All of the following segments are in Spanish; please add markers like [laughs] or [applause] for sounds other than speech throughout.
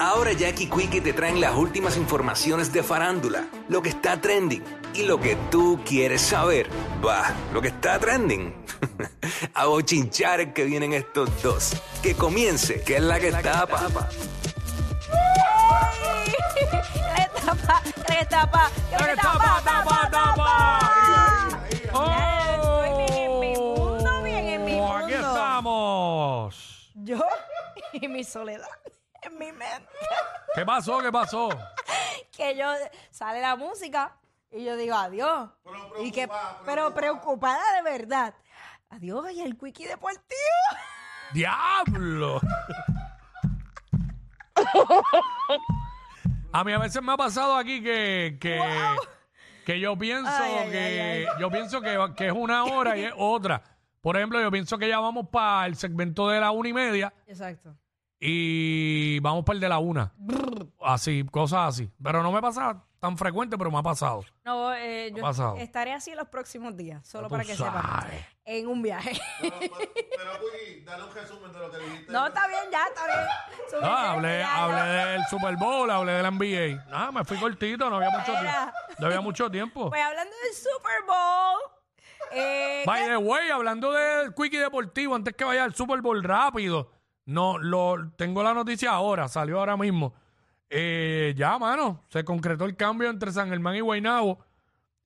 Ahora Jackie Quickie te traen las últimas informaciones de farándula, lo que está trending y lo que tú quieres saber. Va, lo que está trending. [laughs] A bochinchar que vienen estos dos. Que comience, que es la que está, papá. ¿Qué le tapa? Bien en mi mundo, bien en mi Oh, Aquí mundo. estamos. Yo [laughs] y mi soledad en mi mente. ¿Qué pasó? ¿Qué pasó? [laughs] Que yo sale la música y yo digo adiós. y que, pero preocupada de verdad. Adiós y el quickie deportivo. [laughs] ¡Diablo! A mí a veces me ha pasado aquí que, que, que yo pienso Ay, ay, que ay, yo pienso que, que es una hora y es otra. Por ejemplo, yo pienso que ya vamos para el segmento de la una y media Exacto. Y vamos para el de la una. Así, cosas así. Pero no me pasa tan frecuente, pero me ha pasado. No, eh, yo pasado? estaré así los próximos días, solo para que sepan. En un viaje. Pero, Wiki, dale un resumen de lo que dijiste. no, está bien, ya, está bien. No, hablé, ya, del Super Bowl, hablé del NBA. Nada, me fui cortito, no había mucho tiempo. No había mucho tiempo. Pues hablando del Super Bowl. Eh, By ¿qué- the way, hablando del Quickie Deportivo, antes que vaya al Super Bowl rápido, no, lo, tengo la noticia ahora, salió ahora mismo. Eh, ya, mano, se concretó el cambio entre San Germán y Guaynabo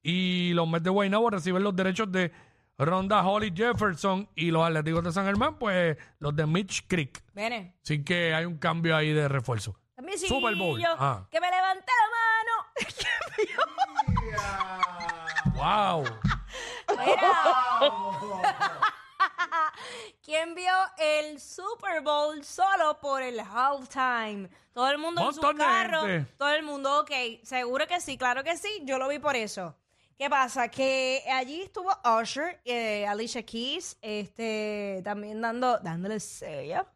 y los Mets de Guaynabo reciben los derechos de Ronda Holly Jefferson y los Atléticos de San Germán, pues los de Mitch Creek. Viene. Así que hay un cambio ahí de refuerzo. Super Bowl, yo, ah. Que me levanté la mano. [laughs] ¡Wow! [laughs] ¿Quién vio [laughs] el Super Bowl solo por el halftime? Todo el mundo en su Montón de carro. gente. Todo el mundo, ok. Seguro que sí, claro que sí. Yo lo vi por eso. ¿Qué pasa? Que allí estuvo Usher, eh, Alicia Keys, este, también dando, dándole sello.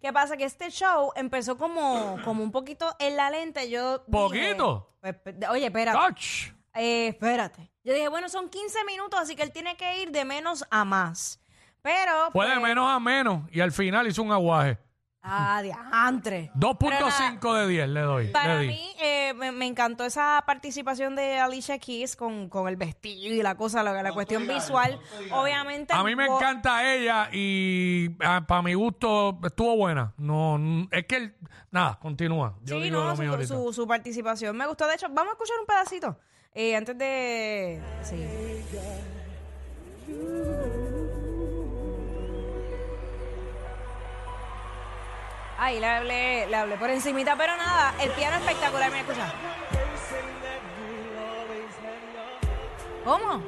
¿Qué pasa? Que este show empezó como, como un poquito en la lente. Yo dije, ¿Poquito? pues, pues, oye, espérate. ¡Touch! Eh, espérate. Yo dije, bueno, son 15 minutos, así que él tiene que ir de menos a más. Pero. Fue de pues, menos a menos y al final hizo un aguaje. Ah, diantre. Pero nada, 2.5 de 10 le doy. Para le di. mí, eh, me, me encantó esa participación de Alicia Keys con, con el vestido y la cosa, la, la cuestión visual. Obviamente. A mí me bo- encanta ella y para mi gusto estuvo buena. No, n- es que el- nada, continúa. Yo Sí, digo no, lo mío su, ahorita. su, su participación me gustó. De hecho, vamos a escuchar un pedacito eh, antes de. Sí. Ay, le hablé, le hablé por encimita, pero nada, el piano espectacular, mira, escucha. ¿Cómo?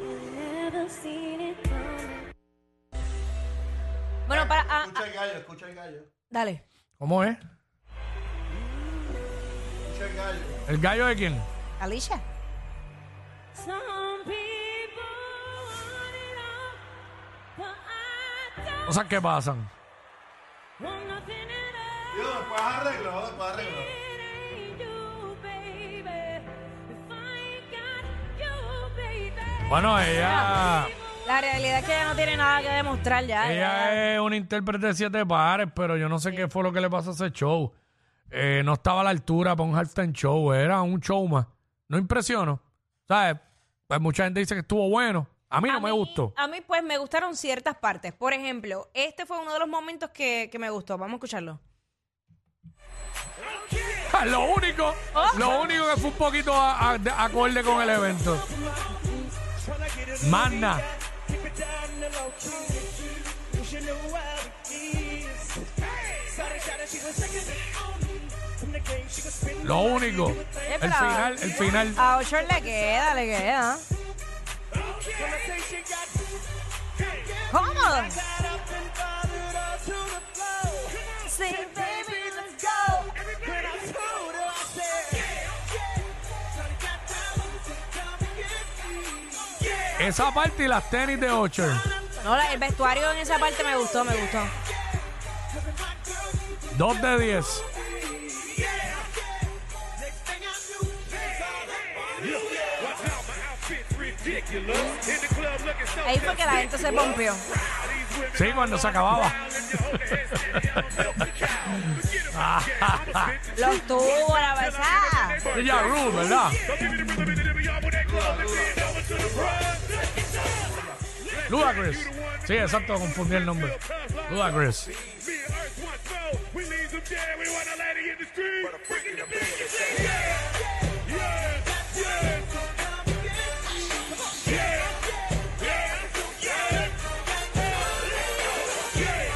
Bueno, para... ah, Escucha el gallo, escucha el gallo. dale. ¿Cómo es? Escucha el gallo. ¿El gallo de quién? Alicia. Cosas que pasan. Arreglo, después arreglo. Bueno, ella, La realidad es que ella no tiene nada que demostrar ya. ella ya- es una intérprete de siete pares, pero yo no sé qué fue lo que le pasó a ese show. Eh, no estaba a la altura para un halftime show, era un show más. No impresionó. ¿Sabes? Pues mucha gente dice que estuvo bueno. A mí no A me mí- gustó. A mí, pues, me gustaron ciertas partes. Por ejemplo, este fue uno de los momentos que, que me gustó. Vamos a escucharlo. Ah, Lo único, Oh. lo único que fue un poquito a- a- de- acorde con el evento. Magna. Lo único. El pero- final, el final. A Ocho le queda, le queda. ¿Cómo? Sí, baby, Esa parte y las tenis de Ocher. No, la- el vestuario en esa parte me gustó, me gustó. Dos de diez. Ahí fue que la gente se pompió. Sí, cuando se acababa. Los tuvo la besada. Ya Rule, ¿verdad? Ludacris. Sí, exacto, confundí el nombre. Ludacris.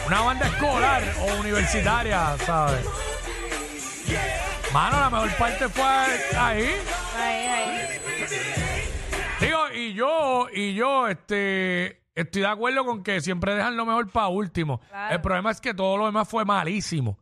Una banda escolar o universitaria, ¿sabes? Mano, la mejor parte fue ahí. Ahí, ahí. Digo, y yo, y yo, este, estoy de acuerdo con que siempre dejan lo mejor para último. Claro. El problema es que todo lo demás fue malísimo.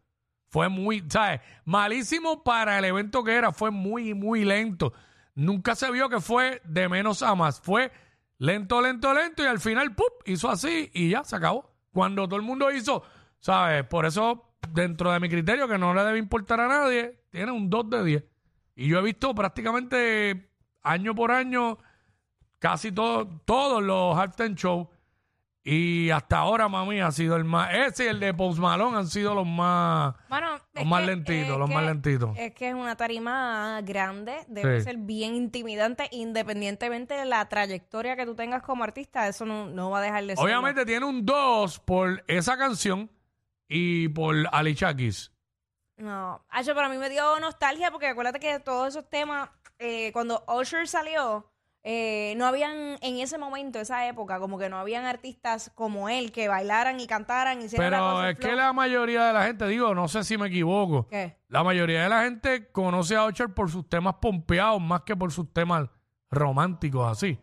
Fue muy, ¿sabes? Malísimo para el evento que era, fue muy, muy lento. Nunca se vio que fue de menos a más. Fue lento, lento, lento y al final, ¡pup! Hizo así y ya se acabó. Cuando todo el mundo hizo, ¿sabes? Por eso, dentro de mi criterio, que no le debe importar a nadie, tiene un 2 de 10. Y yo he visto prácticamente año por año casi todo- todos los halftime shows. Y hasta ahora, mami, ha sido el más. Ese y el de Post Malone han sido los más. Bueno, Los más que- lentitos, los que- más lentitos. Es que es una tarima grande, debe Sí. ser bien intimidante, independientemente de la trayectoria que tú tengas como artista, eso no, no va a dejar de ser. Obviamente tiene un 2 por esa canción y por Alicia Keys. No, Acho, pero a mí me dio nostalgia porque acuérdate que todos esos temas, eh, cuando Usher salió, eh, no habían en ese momento, esa época, como que no habían artistas como él que bailaran y cantaran y Pero es que la mayoría de la gente, digo, no sé si me equivoco. ¿Qué? La mayoría de la gente conoce a Usher por sus temas pompeados más que por sus temas románticos así.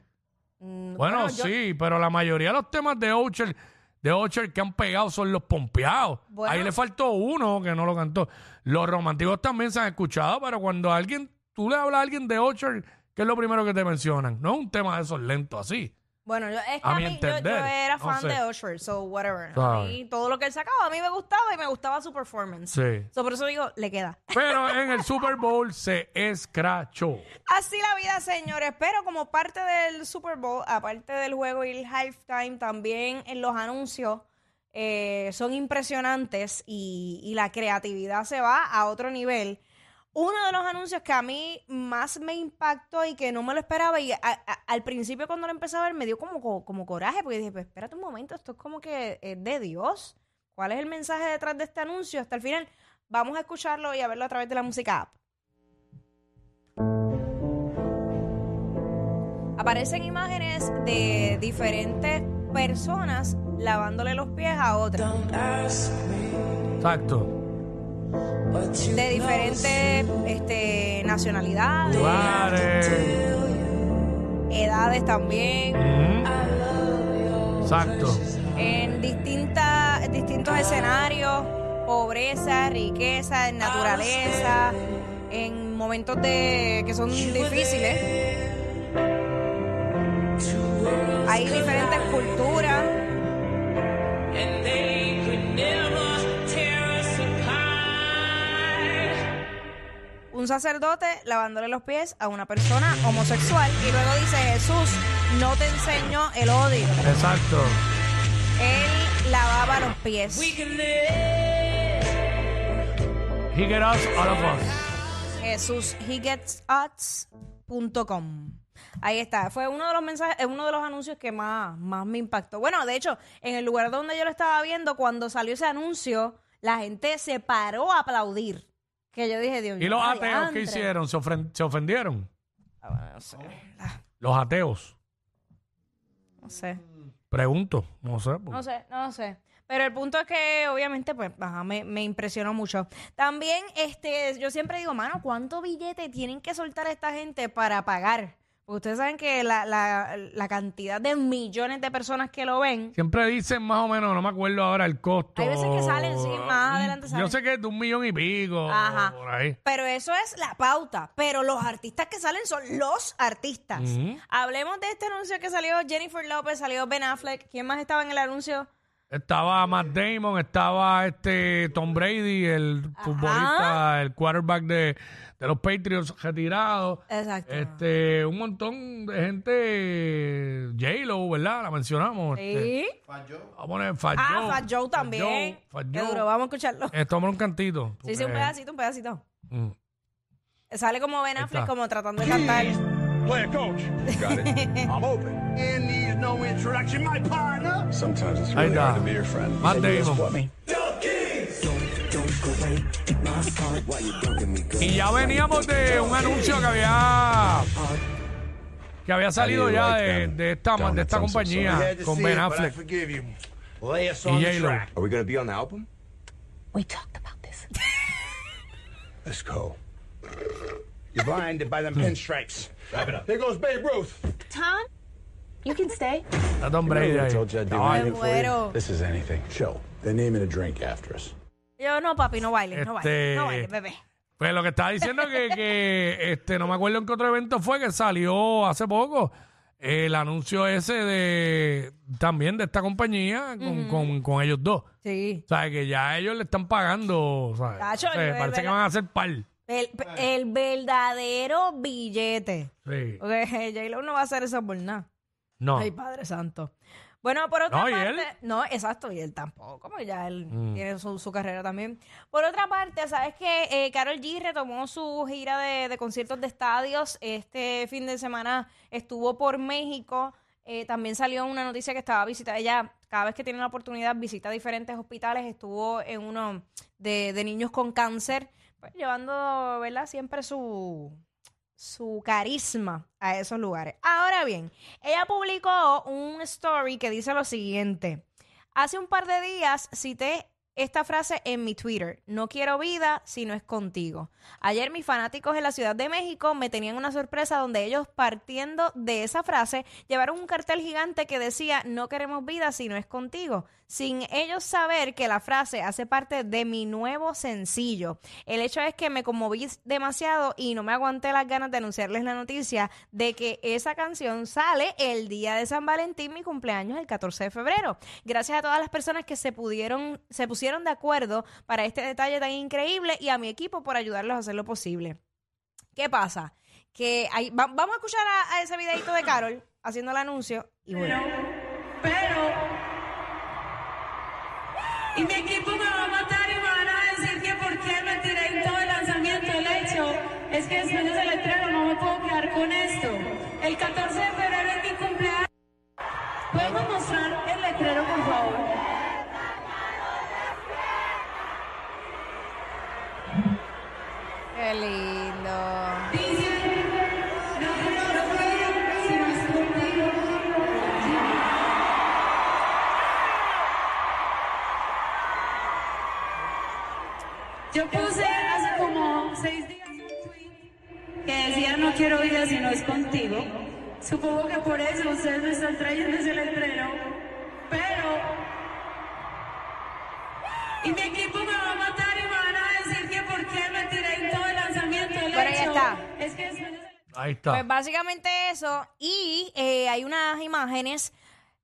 Mm, Bueno, yo- sí, pero la mayoría de los temas de Usher, de Usher que han pegado son los pompeados. Bueno. Ahí le faltó uno que no lo cantó. Los románticos también se han escuchado, pero cuando alguien, tú le hablas a alguien de Usher, ¿qué es lo primero que te mencionan? No es un tema de esos lentos así. Bueno, yo, es que A a mi mí, yo- yo, entender, era no fan sé. de Usher, so whatever. A mí, todo lo que él sacaba a mí me gustaba y me gustaba su performance. Sí. So, por eso digo, le queda. Pero [laughs] en el Super Bowl se escrachó. Así la vida, señores. Pero como parte del Super Bowl, aparte del juego y el halftime, también en los anuncios eh, son impresionantes y, y la creatividad se va a otro nivel. Uno de los anuncios que a mí más me impactó y que no me lo esperaba, y a- a- al principio cuando lo empecé a ver me dio como, co- como coraje, porque dije, pues espérate un momento, esto es como que es de Dios. ¿Cuál es el mensaje detrás de este anuncio? Hasta el final, vamos a escucharlo y a verlo a través de la música app. Aparecen imágenes de diferentes personas lavándole los pies a otras. Exacto. De diferentes este, nacionalidades, Lugares. edades también. Exacto. en distintas, distintos escenarios, pobreza, riqueza, en naturaleza, en momentos de que son difíciles. Hay diferentes culturas. Un sacerdote lavándole los pies a una persona homosexual y luego dice Jesús no te enseñó el odio Exacto. él lavaba los pies. He get us out of us. Jesús hegetsuts.com ahí está. Fue uno de los mensajes uno de los anuncios que más más me impactó. Bueno de hecho en el lugar donde yo lo estaba viendo cuando salió ese anuncio la gente se paró a aplaudir que yo dije Dios ¿Y los mío, ateos qué hicieron? ¿Se, ofren- se ofendieron? Ah, no sé, Los ateos. no sé Pregunto. No sé. porque- No sé, no sé. Pero el punto es que obviamente pues ajá, me, me impresionó mucho. También este yo siempre digo, mano, ¿cuánto billete tienen que soltar esta gente para pagar? Porque ustedes saben que la, la, la cantidad de millones de personas que lo ven, Siempre dicen más o menos, no me acuerdo ahora el costo. Hay veces que salen, sí, más adelante Yo salen. sé que es de un millón y pico. Ajá. Por ahí. pero eso es la pauta. Pero los artistas que salen son los artistas. Hablemos de este anuncio que salió Jennifer López, salió Ben Affleck. ¿Quién más estaba en el anuncio? Estaba Matt Damon, estaba este Tom Brady, el futbolista, el quarterback de, de los Patriots retirado. Exacto. Este, un montón de gente, J-Lo, ¿verdad? La mencionamos. este, Sí. Falló. vamos a poner Fat Ah, Joe. Fat Joe también. Fat Joe. duro, vamos a escucharlo. Eh, toma un cantito. Sí, sí, un pedacito, un pedacito. Mm. Sale como Ben Affleck, está. como tratando de cantar. Player coach. Got it. [laughs] I'm open. And needs no introduction, my partner. Sometimes it's really hard to be your friend. Just Damon. put me. Y ya veníamos de un anuncio que había que había salido ya de, de esta, de esta compañía con Ben Affleck forgive you. Lay us y on the J-Lo. track. Are we going to be on the album? We talked about this. Let's go. You're blinded by them pinstripes. Wrap it up. Here goes Babe Ruth. Tom, you can stay. Está Tom Brady ahí. told you I'd do Ay, Me muero. This is anything. Chill. They name it a drink after us. Yo, no, papi, no bailes, no Este- bailes, no bailes, bebé. Pues lo que estaba diciendo que, [laughs] que este, no me acuerdo en qué otro evento fue que salió hace poco el anuncio ese de también de esta compañía con, con, con ellos dos. Sí. O sea, que ya ellos le están pagando, ¿sabes? Tacho, O sea, yo, parece que ¿verdad? van a hacer par. El, el verdadero billete. Sí. Porque [laughs] J-Lo no va a hacer eso por nada. No. Ay, Padre Santo. Bueno, por otra No, ¿y parte. él? No, exacto, y él tampoco, porque ya él Mm. tiene su, su carrera también. Por otra parte, ¿sabes que Carol G retomó su gira de, de conciertos de estadios. Este fin de semana estuvo por México. Eh, también salió una noticia que estaba visitando. Ella, cada vez que tiene la oportunidad, visita diferentes hospitales. Estuvo en uno de, de niños con cáncer, pues, llevando, ¿verdad? Siempre su, su carisma a esos lugares. Ahora bien, ella publicó un story que dice lo siguiente. Hace un par de días cité esta frase en mi Twitter. No quiero vida si no es contigo. Ayer mis fanáticos en la Ciudad de México me tenían una sorpresa donde ellos partiendo de esa frase llevaron un cartel gigante que decía no queremos vida si no es contigo. Sin ellos saber que la frase hace parte de mi nuevo sencillo. El hecho es que me conmoví demasiado y no me aguanté las ganas de anunciarles la noticia de que esa canción sale el día de San Valentín, mi cumpleaños, el 14 de febrero. Gracias a todas las personas que se pudieron, se pusieron de acuerdo para este detalle tan increíble y a mi equipo por ayudarlos a hacer lo posible. ¿Qué pasa? Que hay- va- vamos a escuchar a, a ese videito de Carol haciendo el anuncio y bueno. Pero. Y mi equipo me va a matar y me van a decir que por qué me tiré en todo el lanzamiento. El hecho es que después de ese letrero no me puedo quedar con esto. El 14 de febrero es mi cumpleaños. ¿Podemos mostrar el letrero, por favor? Es contigo. Supongo que por eso ustedes me están trayendo ese letrero. Pero... Y mi equipo me va a matar y me van a decir que por qué me tiré en todo el lanzamiento. El Pero ya hecho está. Es que después Ahí está. Pues básicamente eso. Y eh, hay unas imágenes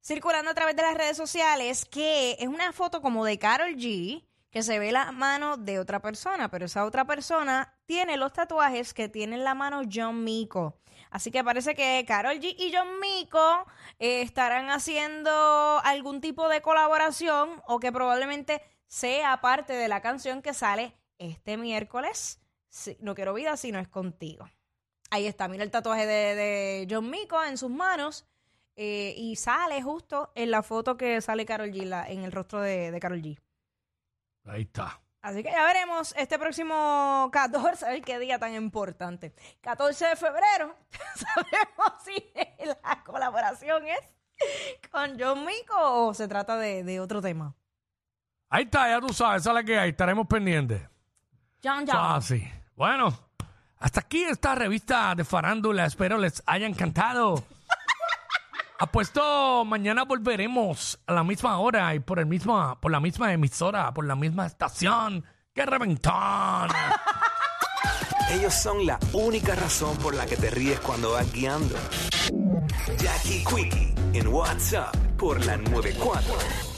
circulando a través de las redes sociales que es una foto como de Carol G, que se ve la mano de otra persona, pero esa otra persona tiene los tatuajes que tiene en la mano John Mico. Así que parece que Carol G y John Mico eh, estarán haciendo algún tipo de colaboración o que probablemente sea parte de la canción que sale este miércoles. No quiero vida si no es contigo. Ahí está, mira el tatuaje de, John Mico en sus manos. eh, y sale justo en la foto que sale Carol G, en el rostro de, de Carol G. Ahí está. Así que ya veremos este próximo 14, a ver qué día tan importante. 14 de febrero, [laughs] sabemos si la colaboración es con John Mico o se trata de, de otro tema. Ahí está, ya tú sabes, esa es la que hay. Estaremos pendientes. John John. es así. Bueno, hasta aquí esta revista de farándula. Espero les haya encantado. Apuesto, mañana volveremos a la misma hora y por el mismo, por la misma emisora, por la misma estación. ¡Qué reventón! [laughs] Ellos son la única razón por la que te ríes cuando vas guiando. Jackie Quickie en WhatsApp por la 94.